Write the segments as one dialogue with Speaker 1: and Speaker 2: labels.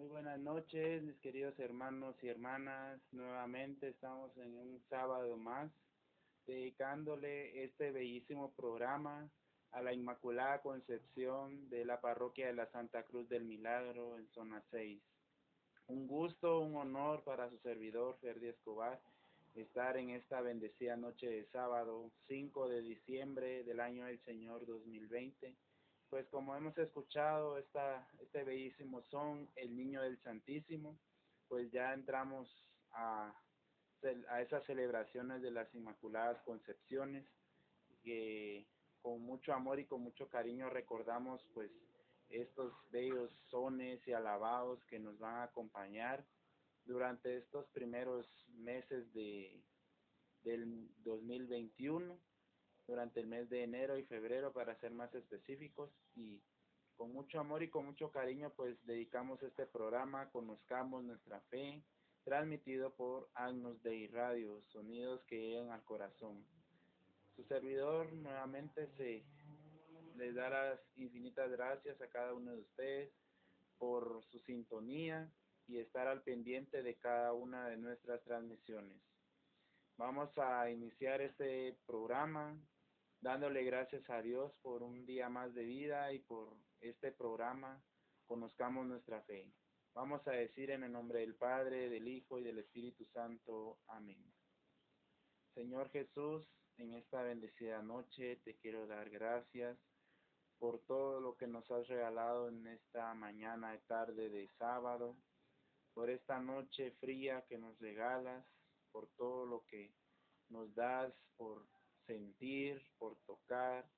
Speaker 1: Muy buenas noches, mis queridos hermanos y hermanas. Nuevamente estamos en un sábado más, dedicándole este bellísimo programa a la Inmaculada Concepción de la Parroquia de la Santa Cruz del Milagro en zona 6. Un gusto, un honor para su servidor, Ferdi Escobar, estar en esta bendecida noche de sábado 5 de diciembre del año del Señor 2020 pues como hemos escuchado esta, este bellísimo son, El Niño del Santísimo, pues ya entramos a, a esas celebraciones de las Inmaculadas Concepciones, que con mucho amor y con mucho cariño recordamos pues estos bellos sones y alabados que nos van a acompañar durante estos primeros meses de, del 2021 durante el mes de enero y febrero para ser más específicos y con mucho amor y con mucho cariño pues dedicamos este programa Conozcamos nuestra fe transmitido por Agnus Dei Radio, sonidos que llegan al corazón. Su servidor nuevamente se les da las infinitas gracias a cada uno de ustedes por su sintonía y estar al pendiente de cada una de nuestras transmisiones. Vamos a iniciar este programa dándole gracias a Dios por un día más de vida y por este programa, conozcamos nuestra fe. Vamos a decir en el nombre del Padre, del Hijo y del Espíritu Santo. Amén. Señor Jesús, en esta bendecida noche te quiero dar gracias por todo lo que nos has regalado en esta mañana y tarde de sábado, por esta noche fría que nos regalas, por todo lo que nos das, por sentir, por tocar,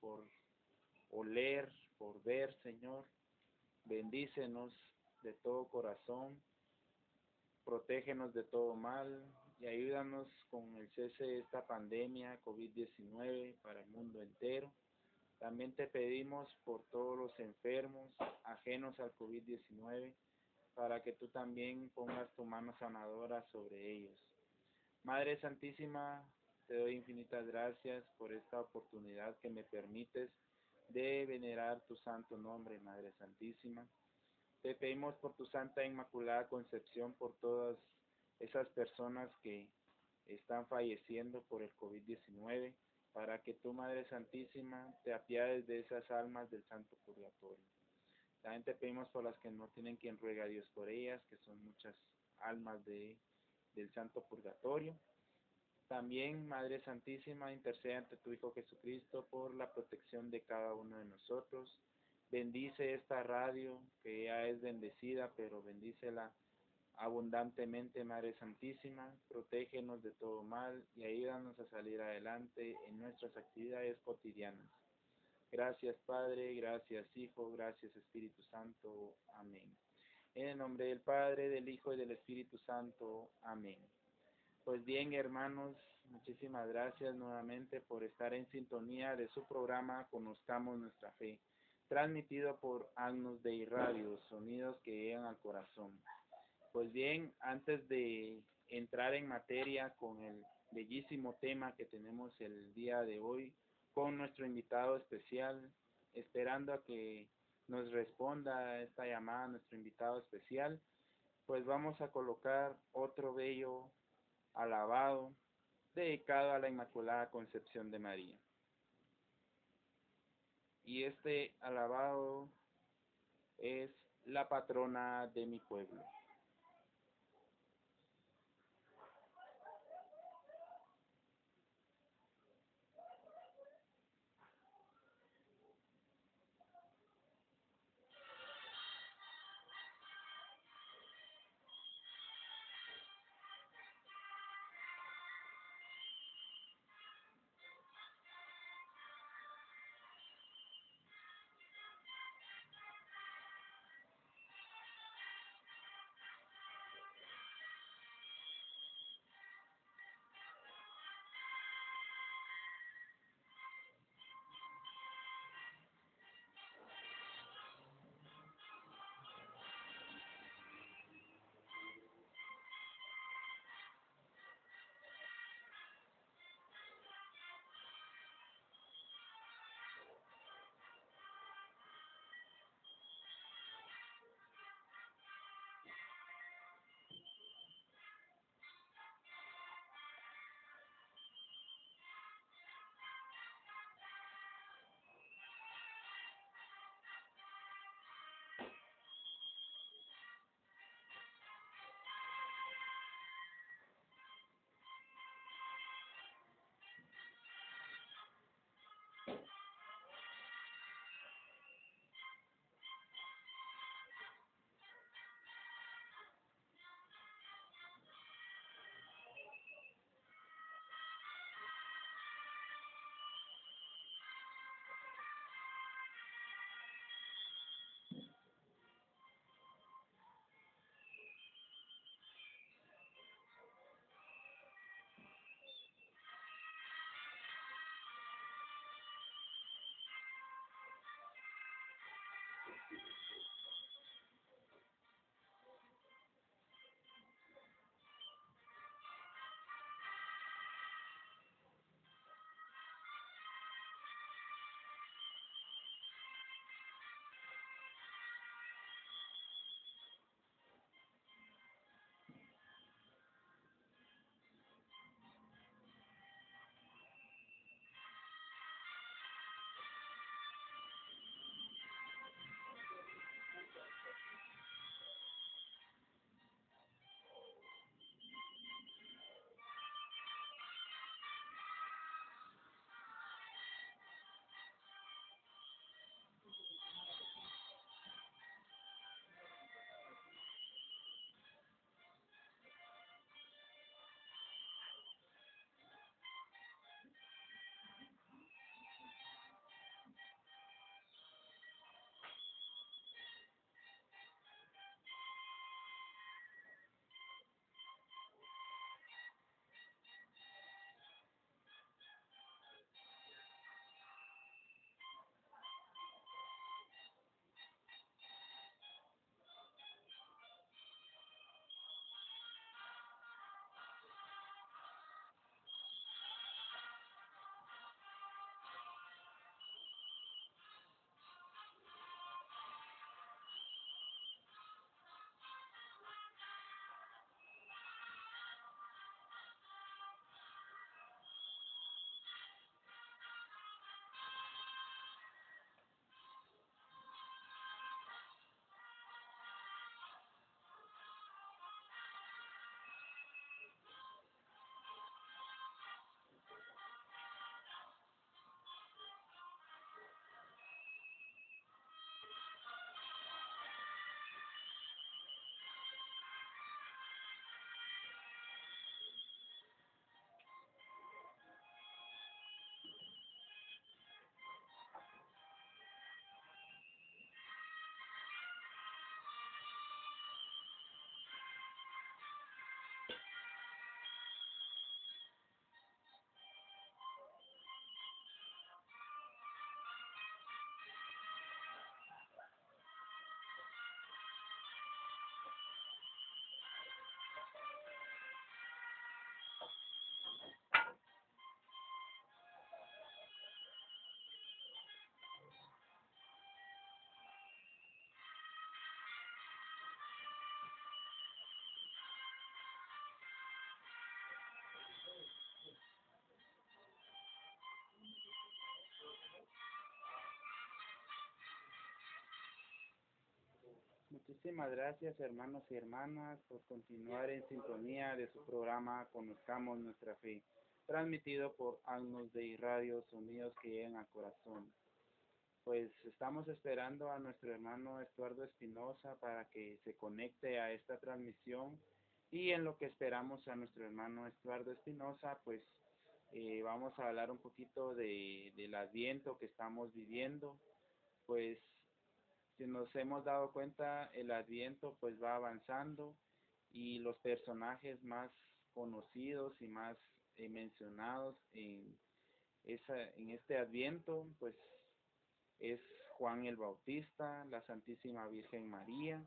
Speaker 1: por oler, por ver, Señor. Bendícenos de todo corazón, protégenos de todo mal y ayúdanos con el cese de esta pandemia COVID-19 para el mundo entero. También te pedimos por todos los enfermos ajenos al COVID-19 para que tú también pongas tu mano sanadora sobre ellos. Madre Santísima, te doy infinitas gracias por esta oportunidad que me permites de venerar tu santo nombre, Madre Santísima. Te pedimos por tu Santa Inmaculada Concepción, por todas esas personas que están falleciendo por el COVID-19, para que tu Madre Santísima te apiades de esas almas del Santo Purgatorio. También te pedimos por las que no tienen quien ruega a Dios por ellas, que son muchas almas de, del Santo Purgatorio. También, Madre Santísima, intercede ante tu Hijo Jesucristo por la protección de cada uno de nosotros. Bendice esta radio que ya es bendecida, pero bendícela abundantemente, Madre Santísima. Protégenos de todo mal y ayúdanos a salir adelante en nuestras actividades cotidianas. Gracias Padre, gracias Hijo, gracias Espíritu Santo. Amén. En el nombre del Padre, del Hijo y del Espíritu Santo. Amén. Pues bien, hermanos, muchísimas gracias nuevamente por estar en sintonía de su programa Conozcamos nuestra fe, transmitido por Agnus Dei Radio, sonidos que llegan al corazón. Pues bien, antes de entrar en materia con el bellísimo tema que tenemos el día de hoy, con nuestro invitado especial, esperando a que nos responda esta llamada nuestro invitado especial, pues vamos a colocar otro bello alabado, dedicado a la Inmaculada Concepción de María. Y este alabado es la patrona de mi pueblo. Muchísimas gracias hermanos y hermanas por continuar en sintonía de su programa Conozcamos nuestra fe, transmitido por Agnos de Radio Sonidos que llegan al corazón. Pues estamos esperando a nuestro hermano Estuardo Espinosa para que se conecte a esta transmisión y en lo que esperamos a nuestro hermano Estuardo Espinosa, pues eh, vamos a hablar un poquito de, del adviento que estamos viviendo, pues si nos hemos dado cuenta, el Adviento pues va avanzando y los personajes más conocidos y más eh, mencionados en, esa, en este Adviento pues es Juan el Bautista, la Santísima Virgen María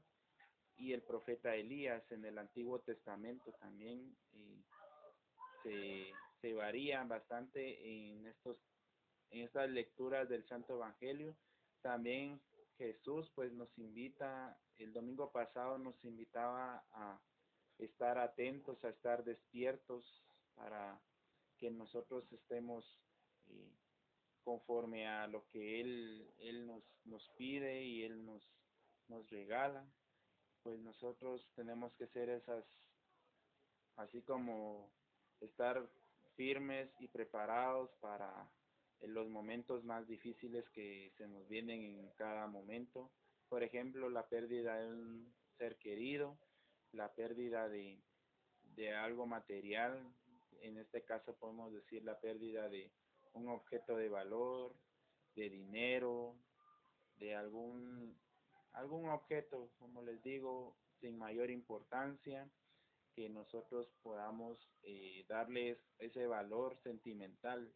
Speaker 1: y el profeta Elías en el Antiguo Testamento también se, se varían bastante en estos en estas lecturas del Santo Evangelio. También Jesús pues nos invita, el domingo pasado nos invitaba a estar atentos, a estar despiertos para que nosotros estemos eh, conforme a lo que Él, él nos, nos pide y Él nos, nos regala, pues nosotros tenemos que ser esas, así como estar firmes y preparados para en los momentos más difíciles que se nos vienen en cada momento. Por ejemplo, la pérdida de un ser querido, la pérdida de, de algo material, en este caso podemos decir la pérdida de un objeto de valor, de dinero, de algún, algún objeto, como les digo, sin mayor importancia, que nosotros podamos eh, darles ese valor sentimental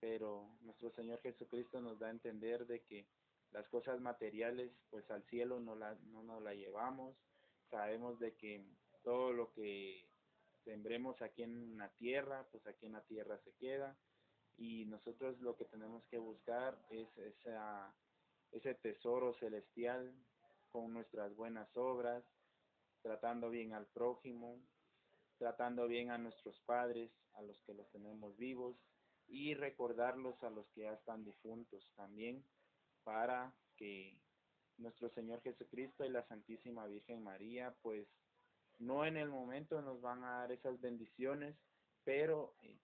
Speaker 1: pero nuestro Señor Jesucristo nos da a entender de que las cosas materiales pues al cielo no, la, no nos la llevamos, sabemos de que todo lo que sembremos aquí en la tierra, pues aquí en la tierra se queda. Y nosotros lo que tenemos que buscar es esa, ese tesoro celestial con nuestras buenas obras, tratando bien al prójimo, tratando bien a nuestros padres, a los que los tenemos vivos, y recordarlos a los que ya están difuntos también para que nuestro Señor Jesucristo y la Santísima Virgen María pues no en el momento nos van a dar esas bendiciones pero eh,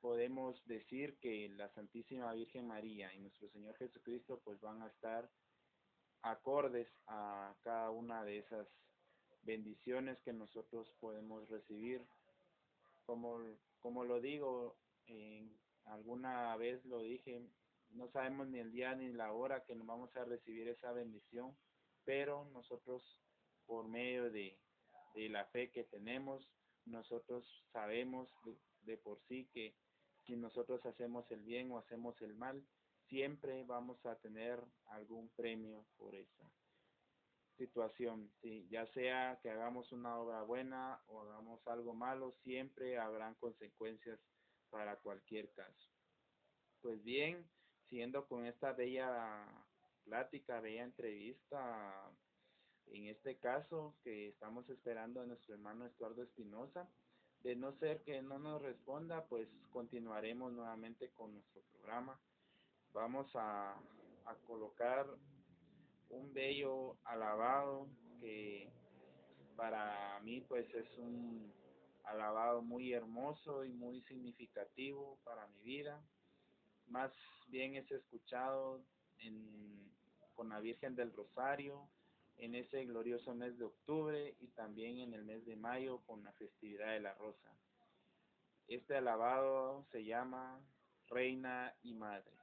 Speaker 1: podemos decir que la Santísima Virgen María y nuestro Señor Jesucristo pues van a estar acordes a cada una de esas bendiciones que nosotros podemos recibir. Como como lo digo alguna vez lo dije, no sabemos ni el día ni la hora que nos vamos a recibir esa bendición, pero nosotros por medio de, de la fe que tenemos, nosotros sabemos de, de por sí que si nosotros hacemos el bien o hacemos el mal, siempre vamos a tener algún premio por esa situación, sí, ya sea que hagamos una obra buena o hagamos algo malo, siempre habrán consecuencias para cualquier caso. Pues bien, siguiendo con esta bella plática, bella entrevista, en este caso que estamos esperando a nuestro hermano Estuardo Espinosa, de no ser que no nos responda, pues continuaremos nuevamente con nuestro programa. Vamos a, colocar un bello alabado que para mí pues es un alabado muy hermoso y muy significativo para mi vida. Más bien es escuchado con la Virgen del Rosario en ese glorioso mes de octubre y también en el mes de mayo con la festividad de la Rosa. Este alabado se llama Reina y Madre.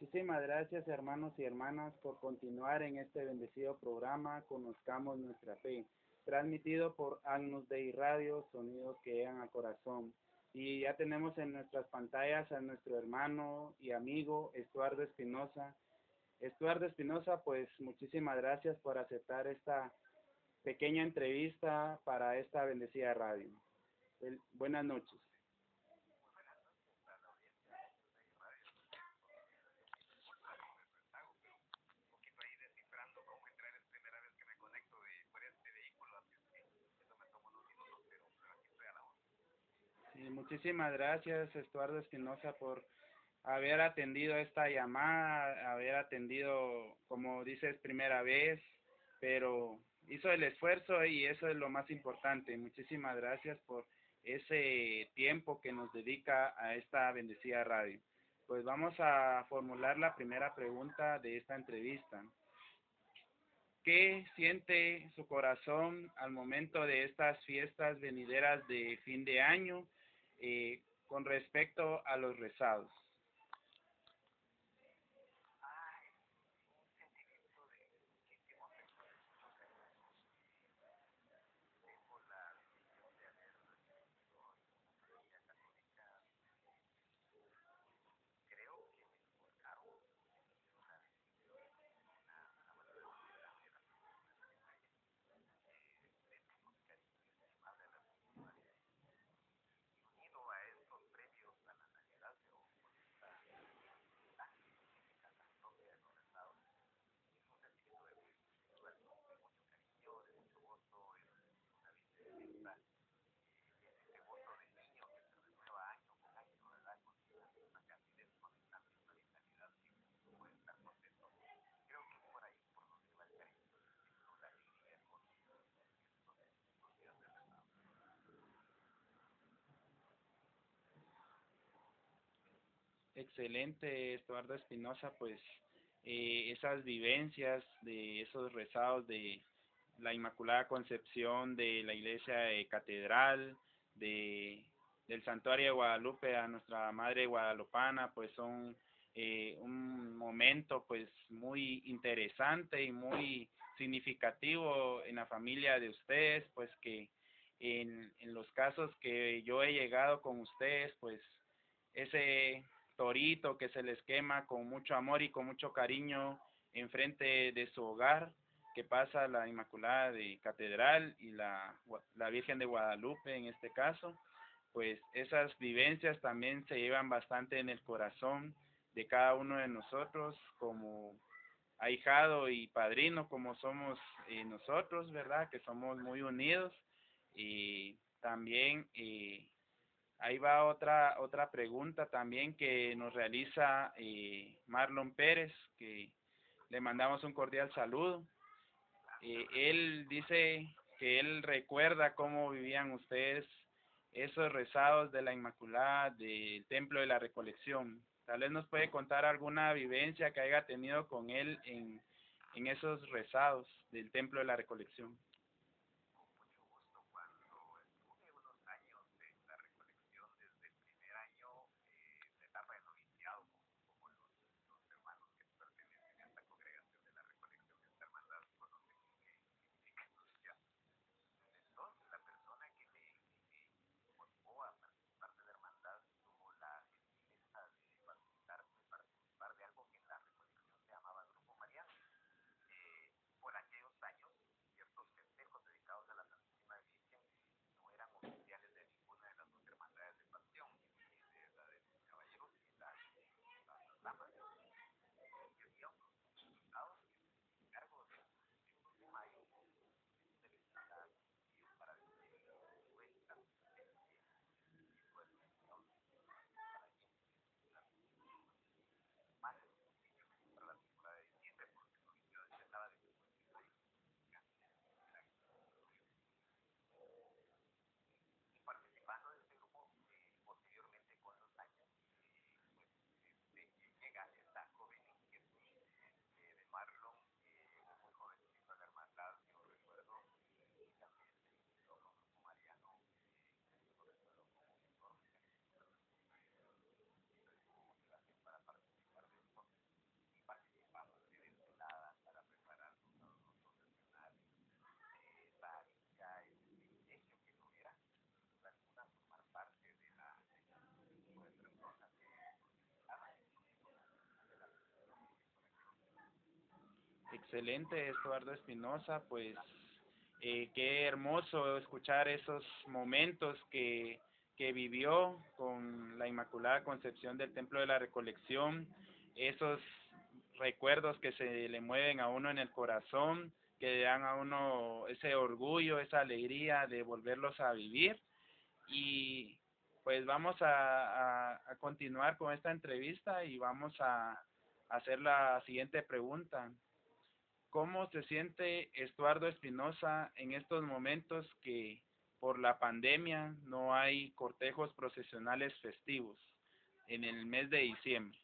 Speaker 1: Muchísimas gracias hermanos y hermanas por continuar en este bendecido programa Conozcamos nuestra fe, transmitido por Agnus Dei Radio, sonidos que llegan al corazón. Y ya tenemos en nuestras pantallas a nuestro hermano y amigo Estuardo Espinosa. Estuardo Espinosa, pues muchísimas gracias por aceptar esta pequeña entrevista para esta bendecida radio. buenas noches. Muchísimas gracias, Estuardo Espinosa, por haber atendido esta llamada, haber atendido, como dices, primera vez, pero hizo el esfuerzo y eso es lo más importante. Muchísimas gracias por ese tiempo que nos dedica a esta bendecida radio. Pues vamos a formular la primera pregunta de esta entrevista. ¿Qué siente su corazón al momento de estas fiestas venideras de fin de año eh, con respecto a los rezados. Excelente, Estuardo Espinosa, pues eh, esas vivencias de esos rezados de la Inmaculada Concepción de la Iglesia Catedral, de, del Santuario de Guadalupe a nuestra Madre Guadalupana, pues son eh, un momento pues muy interesante y muy significativo en la familia de ustedes, pues que en, en los casos que yo he llegado con ustedes, pues ese torito que se les quema con mucho amor y con mucho cariño enfrente de su hogar, que pasa la Inmaculada de Catedral y la, la Virgen de Guadalupe en este caso, pues esas vivencias también se llevan bastante en el corazón de cada uno de nosotros como ahijado y padrino como somos eh, nosotros, ¿verdad? Que somos muy unidos y también eh, Ahí va otra, otra pregunta también que nos realiza eh, Marlon Pérez, que le mandamos un cordial saludo. Eh, él dice que él recuerda cómo vivían ustedes esos rezados de la Inmaculada del Templo de la Recolección. Tal vez nos puede contar alguna vivencia que haya tenido con él en, en esos rezados del Templo de la Recolección.
Speaker 2: Excelente, Eduardo Espinosa, pues eh, qué hermoso escuchar esos momentos que, que vivió con la Inmaculada Concepción del Templo de la Recolección, esos recuerdos que se le mueven a uno en el corazón, que dan a uno ese orgullo, esa alegría de volverlos a vivir. Y pues vamos a, a, continuar con esta entrevista y vamos a, hacer la siguiente pregunta. ¿Cómo se siente Estuardo Espinosa en estos momentos que por la pandemia no hay cortejos procesionales festivos en el mes de diciembre?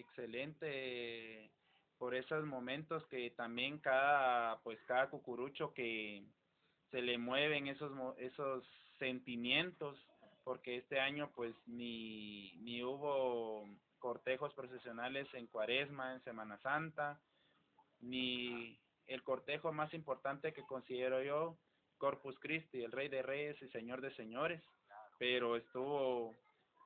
Speaker 2: excelente por esos momentos que también cada pues cada cucurucho que se le mueven esos esos sentimientos porque este año pues ni ni hubo cortejos procesionales en Cuaresma, en Semana Santa, ni el cortejo más importante que considero yo, Corpus Christi, el Rey de Reyes y Señor de Señores, pero estuvo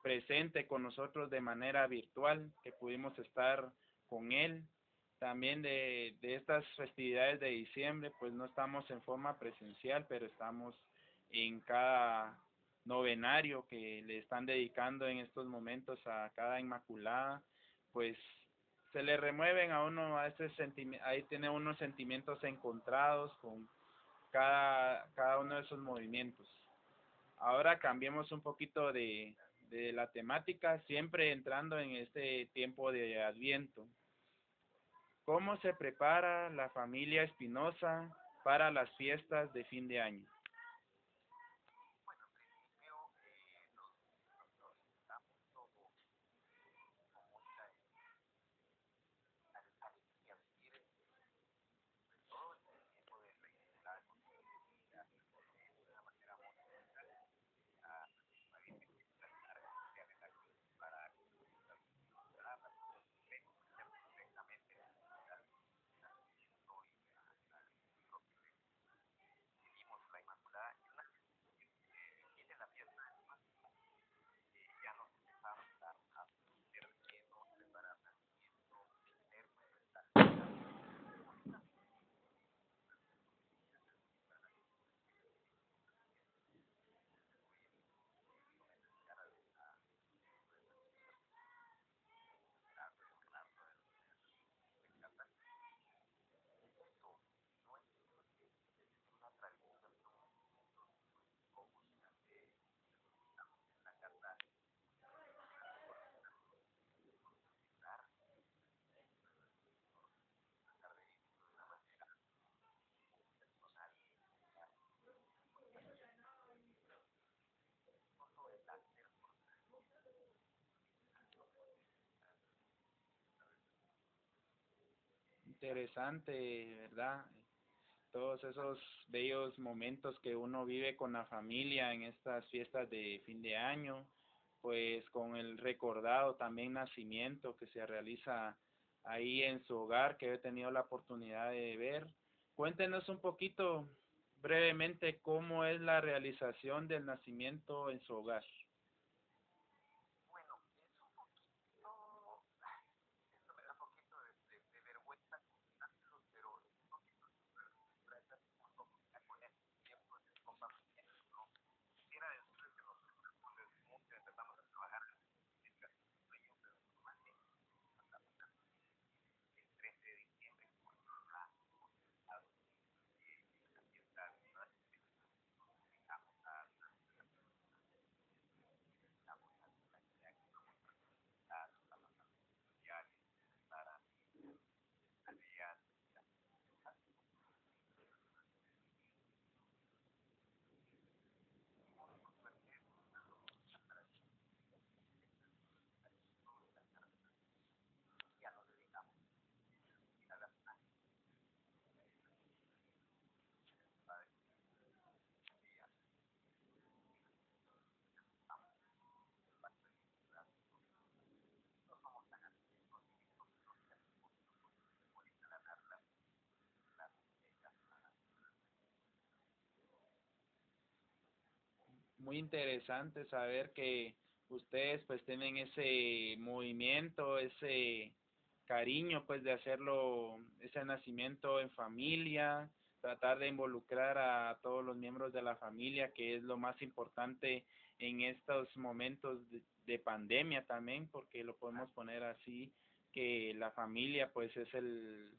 Speaker 2: presente con nosotros de manera virtual, que pudimos estar con él. También de, de estas festividades de diciembre, pues no estamos en forma presencial, pero estamos en cada novenario que le están dedicando en estos momentos a cada Inmaculada, pues se le remueven a uno a ese sentimiento, ahí tiene unos sentimientos encontrados con cada, cada uno de esos movimientos. Ahora cambiemos un poquito de, de la temática, siempre entrando en este tiempo de Adviento. ¿Cómo se prepara la familia Espinosa para las fiestas de fin de año? Interesante, ¿verdad? Todos esos bellos momentos que uno vive con la familia en estas fiestas de fin de año, pues con el recordado también nacimiento que se realiza ahí en su hogar, que he tenido la oportunidad de ver. Cuéntenos un poquito brevemente cómo es la realización del nacimiento en su hogar.
Speaker 1: Muy interesante saber que ustedes pues tienen ese movimiento, ese cariño pues de hacerlo, ese nacimiento en familia, tratar de involucrar a todos los miembros de la familia, que es lo más importante en estos momentos de, pandemia también, porque lo podemos poner así, que la familia pues es el,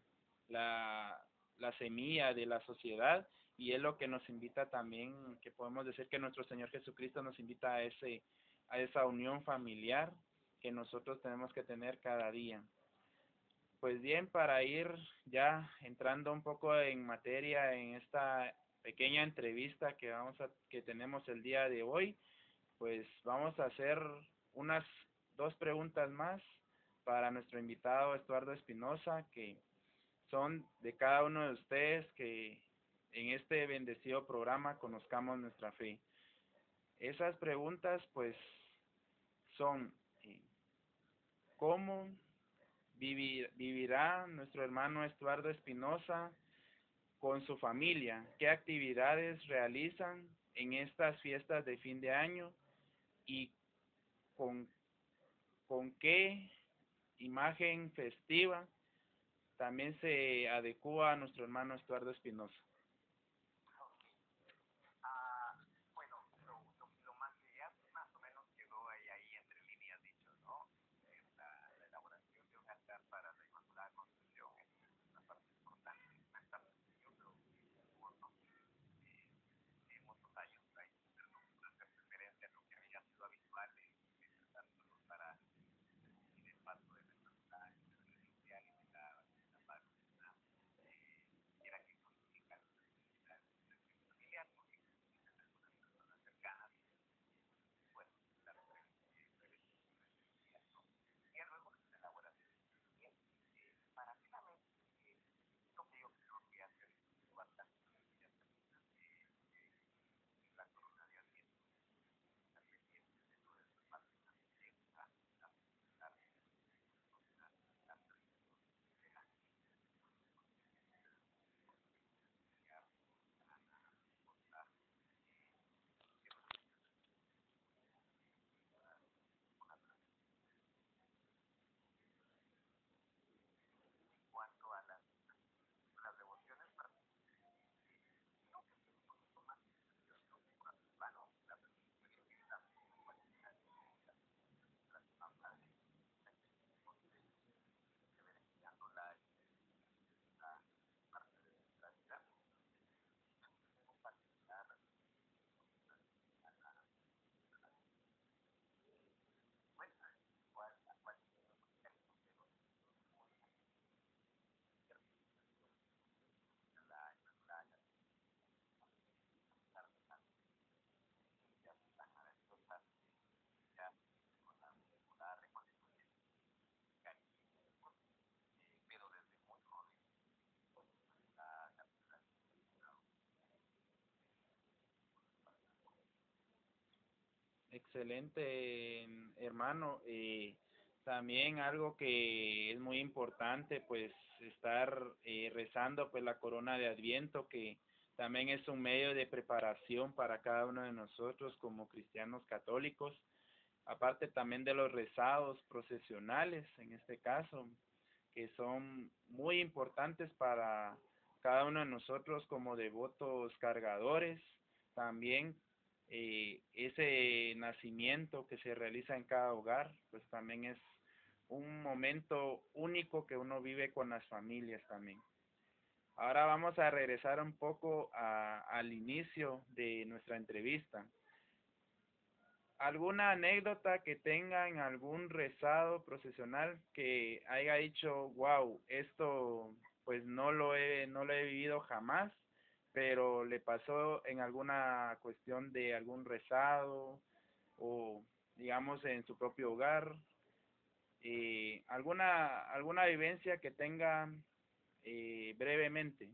Speaker 1: la, la semilla de la sociedad y es lo que nos invita también, que podemos decir que nuestro Señor Jesucristo nos invita a ese a esa unión familiar que nosotros tenemos que tener cada día. Pues bien, para ir ya entrando un poco en materia en esta pequeña entrevista que vamos a que tenemos el día de hoy, pues vamos a hacer unas dos preguntas más para nuestro invitado Estuardo Espinosa que son de cada uno de ustedes que en este bendecido programa conozcamos nuestra fe. Esas preguntas pues son eh, cómo vivirá nuestro hermano Estuardo Espinosa con su familia, qué actividades realizan en estas fiestas de fin de año y con, con qué imagen festiva también se adecua a nuestro hermano Estuardo Espinosa. Excelente, hermano. y también algo que es muy importante, pues estar eh, rezando pues la corona de Adviento, que también es un medio de preparación para cada uno de nosotros como cristianos católicos, aparte también de los rezados procesionales, en este caso, que son muy importantes para cada uno de nosotros como devotos cargadores, también eh, ese nacimiento que se realiza en cada hogar, pues también es un momento único que uno vive con las familias también. Ahora vamos a regresar un poco al inicio de nuestra entrevista. ¿Alguna anécdota que tengan, algún rezado procesional que haya dicho, wow, esto pues no lo he, no lo he vivido jamás pero le pasó en alguna cuestión de algún rezado o digamos en su propio hogar eh, alguna alguna vivencia que tenga eh, brevemente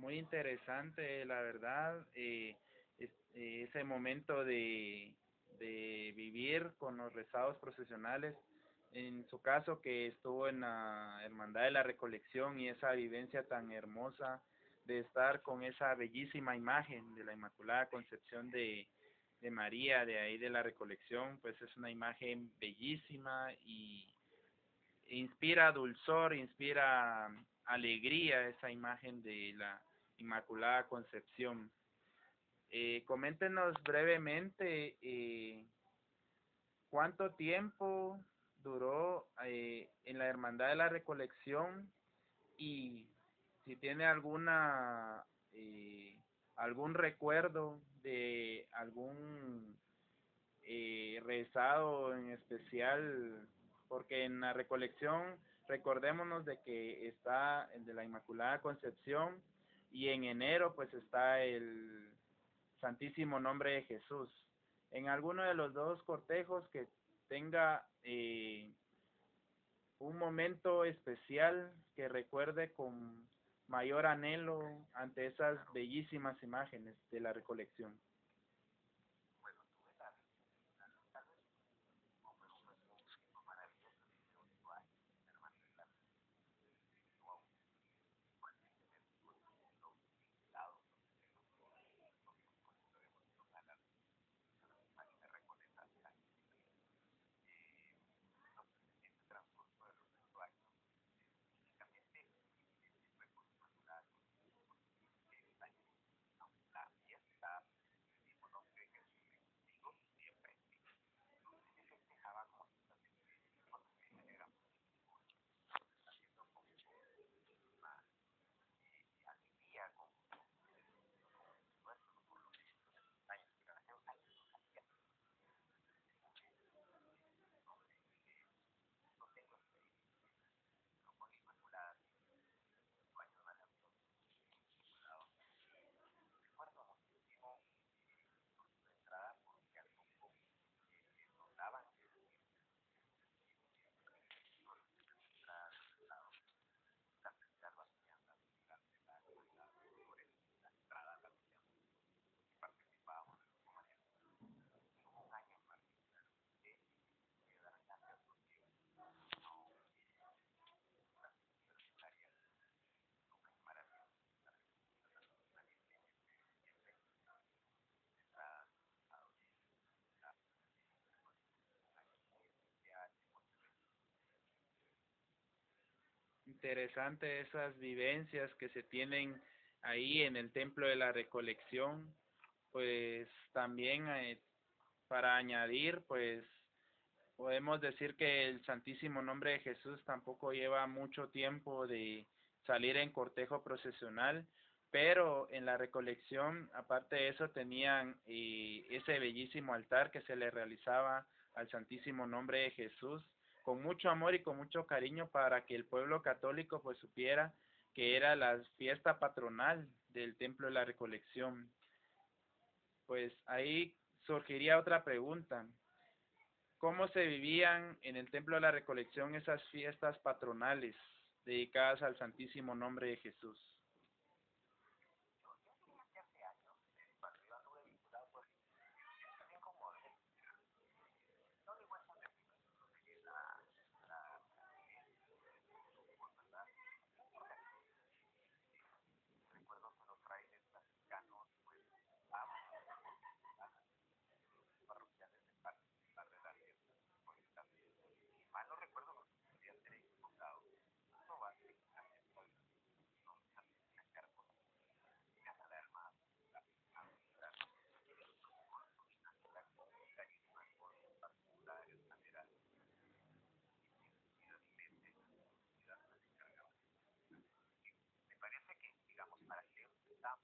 Speaker 1: muy interesante, la verdad, eh, eh, ese momento de, de vivir con los rezados procesionales, en su caso que estuvo en la Hermandad de la Recolección y esa vivencia tan hermosa de estar con esa bellísima imagen de la Inmaculada Concepción de, de María, de ahí de la Recolección, pues es una imagen bellísima y inspira dulzor, inspira alegría esa imagen de la Inmaculada Concepción. Eh, coméntenos brevemente eh, cuánto tiempo duró eh, en la Hermandad de la Recolección y si tiene alguna eh, algún recuerdo de algún rezado en especial porque en la recolección recordémonos de que está el de la Inmaculada Concepción y en enero pues está el Santísimo Nombre de Jesús. En alguno de los dos cortejos que tenga eh, un momento especial que recuerde con mayor anhelo ante esas bellísimas imágenes de la recolección. Interesante esas vivencias que se tienen ahí en el templo de la recolección pues también eh, para añadir pues podemos decir que el santísimo nombre de Jesús tampoco lleva mucho tiempo de salir en cortejo procesional pero en la recolección aparte de eso tenían eh, ese bellísimo altar que se le realizaba al santísimo nombre de Jesús con mucho amor y con mucho cariño para que el pueblo católico pues supiera que era la fiesta patronal del Templo de la Recolección. Pues ahí surgiría otra pregunta. ¿Cómo se vivían en el Templo de la Recolección esas fiestas patronales dedicadas al Santísimo Nombre de Jesús? stop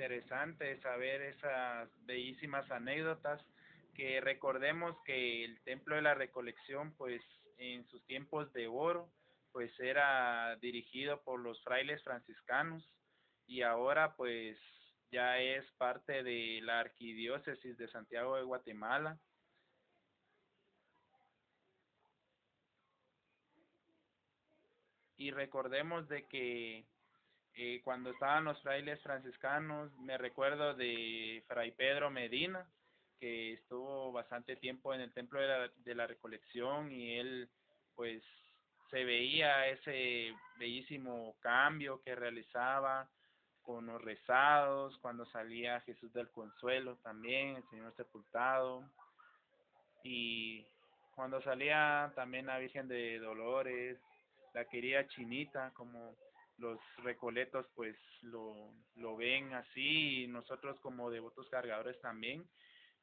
Speaker 1: interesante saber esas bellísimas anécdotas que recordemos que el Templo de la Recolección, pues en sus tiempos de oro, pues era dirigido por los frailes franciscanos y ahora pues ya es parte de la arquidiócesis de Santiago de Guatemala. Y recordemos de que eh, cuando estaban los frailes franciscanos, me recuerdo de Fray Pedro Medina, que estuvo bastante tiempo en el Templo de la, de la Recolección y él pues se veía ese bellísimo cambio que realizaba con los rezados, cuando salía Jesús del Consuelo también, el Señor sepultado, y cuando salía también la Virgen de Dolores, la querida Chinita, como los recoletos pues lo, lo ven así, y nosotros como devotos cargadores también,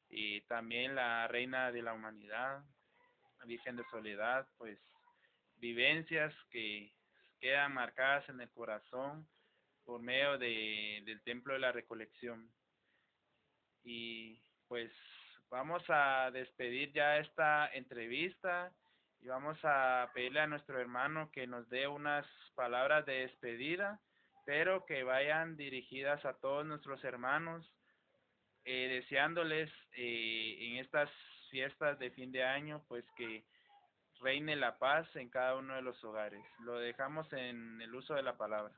Speaker 1: y también la Reina de la Humanidad, la Virgen de Soledad, pues vivencias que quedan marcadas en el corazón por medio de, del Templo de la Recolección. Y pues vamos a despedir ya esta entrevista y vamos a pedirle a nuestro hermano que nos dé unas palabras de despedida, pero que vayan dirigidas a todos nuestros hermanos, eh, deseándoles eh, en estas fiestas de fin de año, pues que reine la paz en cada uno de los hogares. Lo dejamos en el uso de la palabra.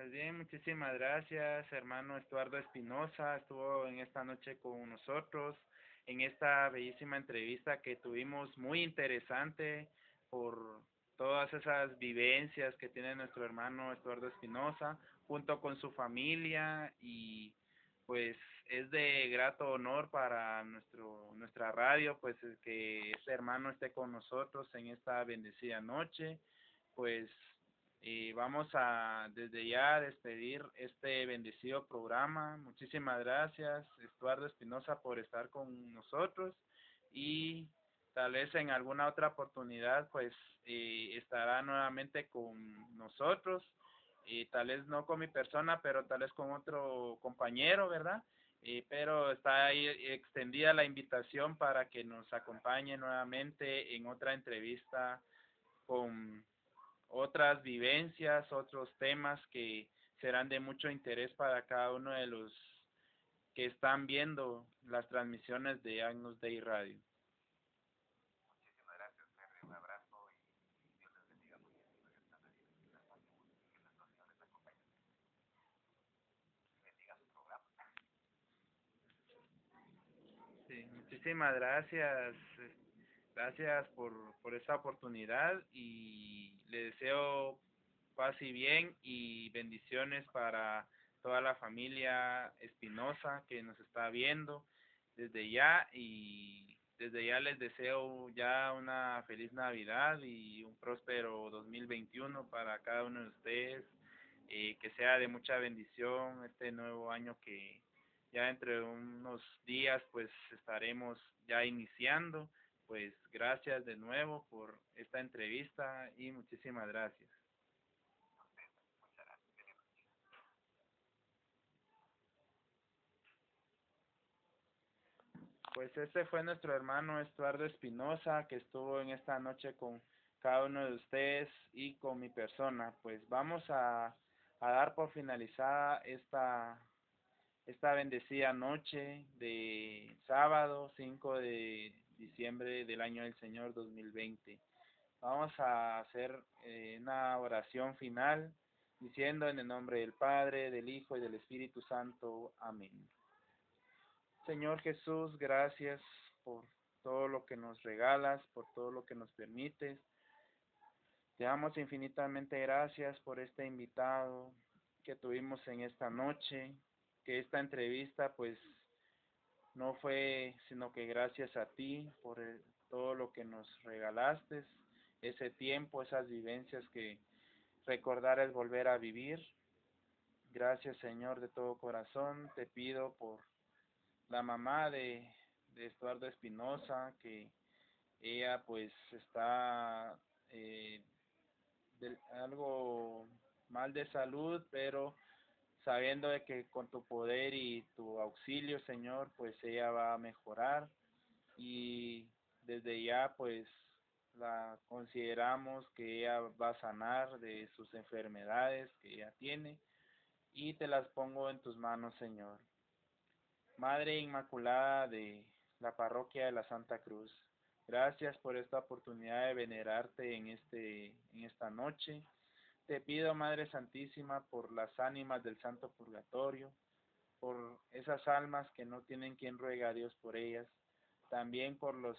Speaker 1: Pues bien, muchísimas gracias, hermano Estuardo Espinosa, estuvo en esta noche con nosotros, en esta bellísima entrevista que tuvimos muy interesante por todas esas vivencias que tiene nuestro hermano Estuardo Espinosa, junto con su familia y pues es de grato honor para nuestro nuestra radio pues que este hermano esté con nosotros en esta bendecida noche. Pues y vamos a desde ya despedir este bendecido programa. Muchísimas gracias, Estuardo Espinosa, por estar con nosotros y tal vez en alguna otra oportunidad pues eh, estará nuevamente con nosotros y tal vez no con mi persona, pero tal vez con otro compañero, ¿verdad? Eh, pero está ahí extendida la invitación para que nos acompañe nuevamente en otra entrevista con otras vivencias, otros temas que serán de mucho interés para cada uno de los que están viendo las transmisiones de Agnus Dei Radio.
Speaker 2: Muchísimas gracias, Henry. Un abrazo y Dios les bendiga bendiga su programa.
Speaker 1: Sí, muchísimas gracias. Gracias por, por esta oportunidad y le deseo paz y bien y bendiciones para toda la familia Espinosa que nos está viendo desde ya y desde ya les deseo ya una feliz Navidad y un próspero 2021 para cada uno de ustedes, eh, que sea de mucha bendición este nuevo año que ya entre unos días pues estaremos ya iniciando. Pues gracias de nuevo por esta entrevista y muchísimas gracias. Pues este fue nuestro hermano Estuardo Espinosa que estuvo en esta noche con cada uno de ustedes y con mi persona. Pues vamos a, a dar por finalizada esta esta bendecida noche de sábado 5 de diciembre del año del Señor 2020. Vamos a hacer eh, una oración final diciendo en el nombre del Padre, del Hijo y del Espíritu Santo. Amén. Señor Jesús, gracias por todo lo que nos regalas, por todo lo que nos permites. Te damos infinitamente gracias por este invitado que tuvimos en esta noche, que esta entrevista pues no fue sino que gracias a ti por todo lo que nos regalaste, ese tiempo, esas vivencias que recordar es volver a vivir. Gracias Señor de todo corazón, te pido por la mamá de, de Estuardo Espinosa, que ella pues está eh, algo mal de salud, pero sabiendo de que con tu poder y tu auxilio, Señor, pues ella va a mejorar. Y desde ya pues la consideramos que ella va a sanar de sus enfermedades que ella tiene. Y te las pongo en tus manos, Señor. Madre Inmaculada de la parroquia de la Santa Cruz, gracias por esta oportunidad de venerarte en este en esta noche te pido, Madre Santísima, por las ánimas del Santo Purgatorio, por esas almas que no tienen quien ruega a Dios por ellas, también por los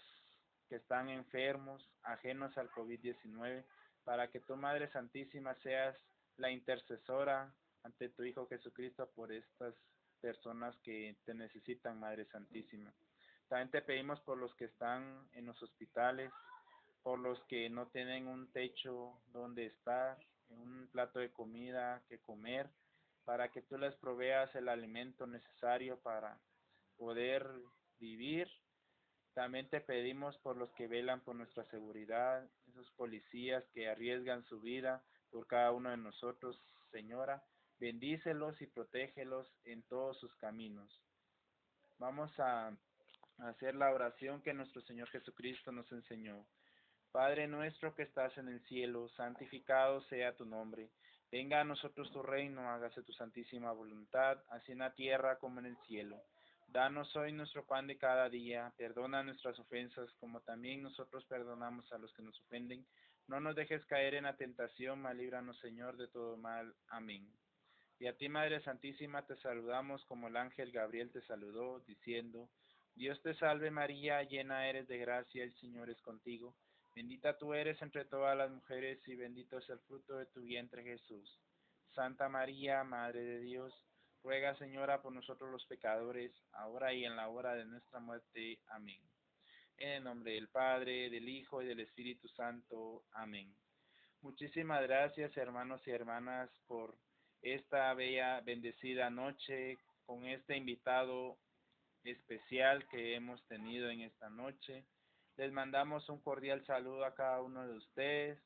Speaker 1: que están enfermos, ajenos al COVID-19, para que tu Madre Santísima seas la intercesora ante tu Hijo Jesucristo por estas personas que te necesitan, Madre Santísima. También te pedimos por los que están en los hospitales, por los que no tienen un techo donde estar, un plato de comida que comer, para que tú les proveas el alimento necesario para poder vivir. También te pedimos por los que velan por nuestra seguridad, esos policías que arriesgan su vida por cada uno de nosotros, Señora, bendícelos y protégelos en todos sus caminos. Vamos a hacer la oración que nuestro Señor Jesucristo nos enseñó. Padre nuestro que estás en el cielo, santificado sea tu nombre. Venga a nosotros tu reino, hágase tu santísima voluntad, así en la tierra como en el cielo. Danos hoy nuestro pan de cada día, perdona nuestras ofensas como también nosotros perdonamos a los que nos ofenden. No nos dejes caer en la tentación, mas líbranos Señor de todo mal. Amén. Y a ti, Madre Santísima, te saludamos como el ángel Gabriel te saludó, diciendo, Dios te salve María, llena eres de gracia, el Señor es contigo. Bendita tú eres entre todas las mujeres y bendito es el fruto de tu vientre Jesús. Santa María, Madre de Dios, ruega Señora por nosotros los pecadores, ahora y en la hora de nuestra muerte. Amén. En el nombre del Padre, del Hijo y del Espíritu Santo. Amén. Muchísimas gracias hermanos y hermanas por esta bella, bendecida noche con este invitado especial que hemos tenido en esta noche. Les mandamos un cordial saludo a cada uno de ustedes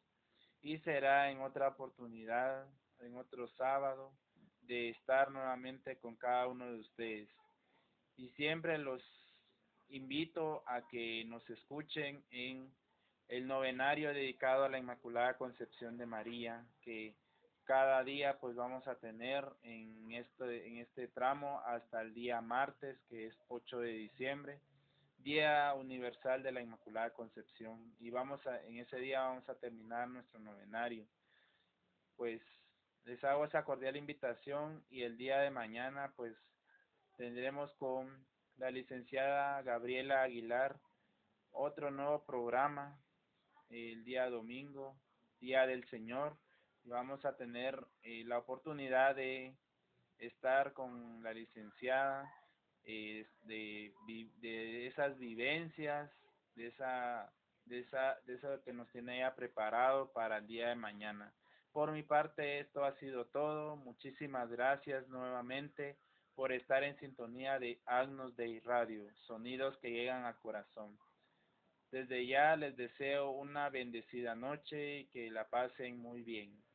Speaker 1: y será en otra oportunidad, en otro sábado, de estar nuevamente con cada uno de ustedes. Y siempre los invito a que nos escuchen en el novenario dedicado a la Inmaculada Concepción de María, que cada día pues vamos a tener en este, en este tramo hasta el día martes, que es 8 de diciembre. Día Universal de la Inmaculada Concepción y vamos a, en ese día vamos a terminar nuestro novenario. Pues les hago esa cordial invitación y el día de mañana pues tendremos con la licenciada Gabriela Aguilar otro nuevo programa el día domingo, Día del Señor, y vamos a tener eh, la oportunidad de estar con la licenciada de, vi- de esas vivencias, de esa, de esa, de eso que nos tiene ella preparado para el día de mañana. Por mi parte, esto ha sido todo. Muchísimas gracias nuevamente por estar en sintonía de Agnos Day Radio, sonidos que llegan al corazón. Desde ya les deseo una bendecida noche y que la pasen muy bien.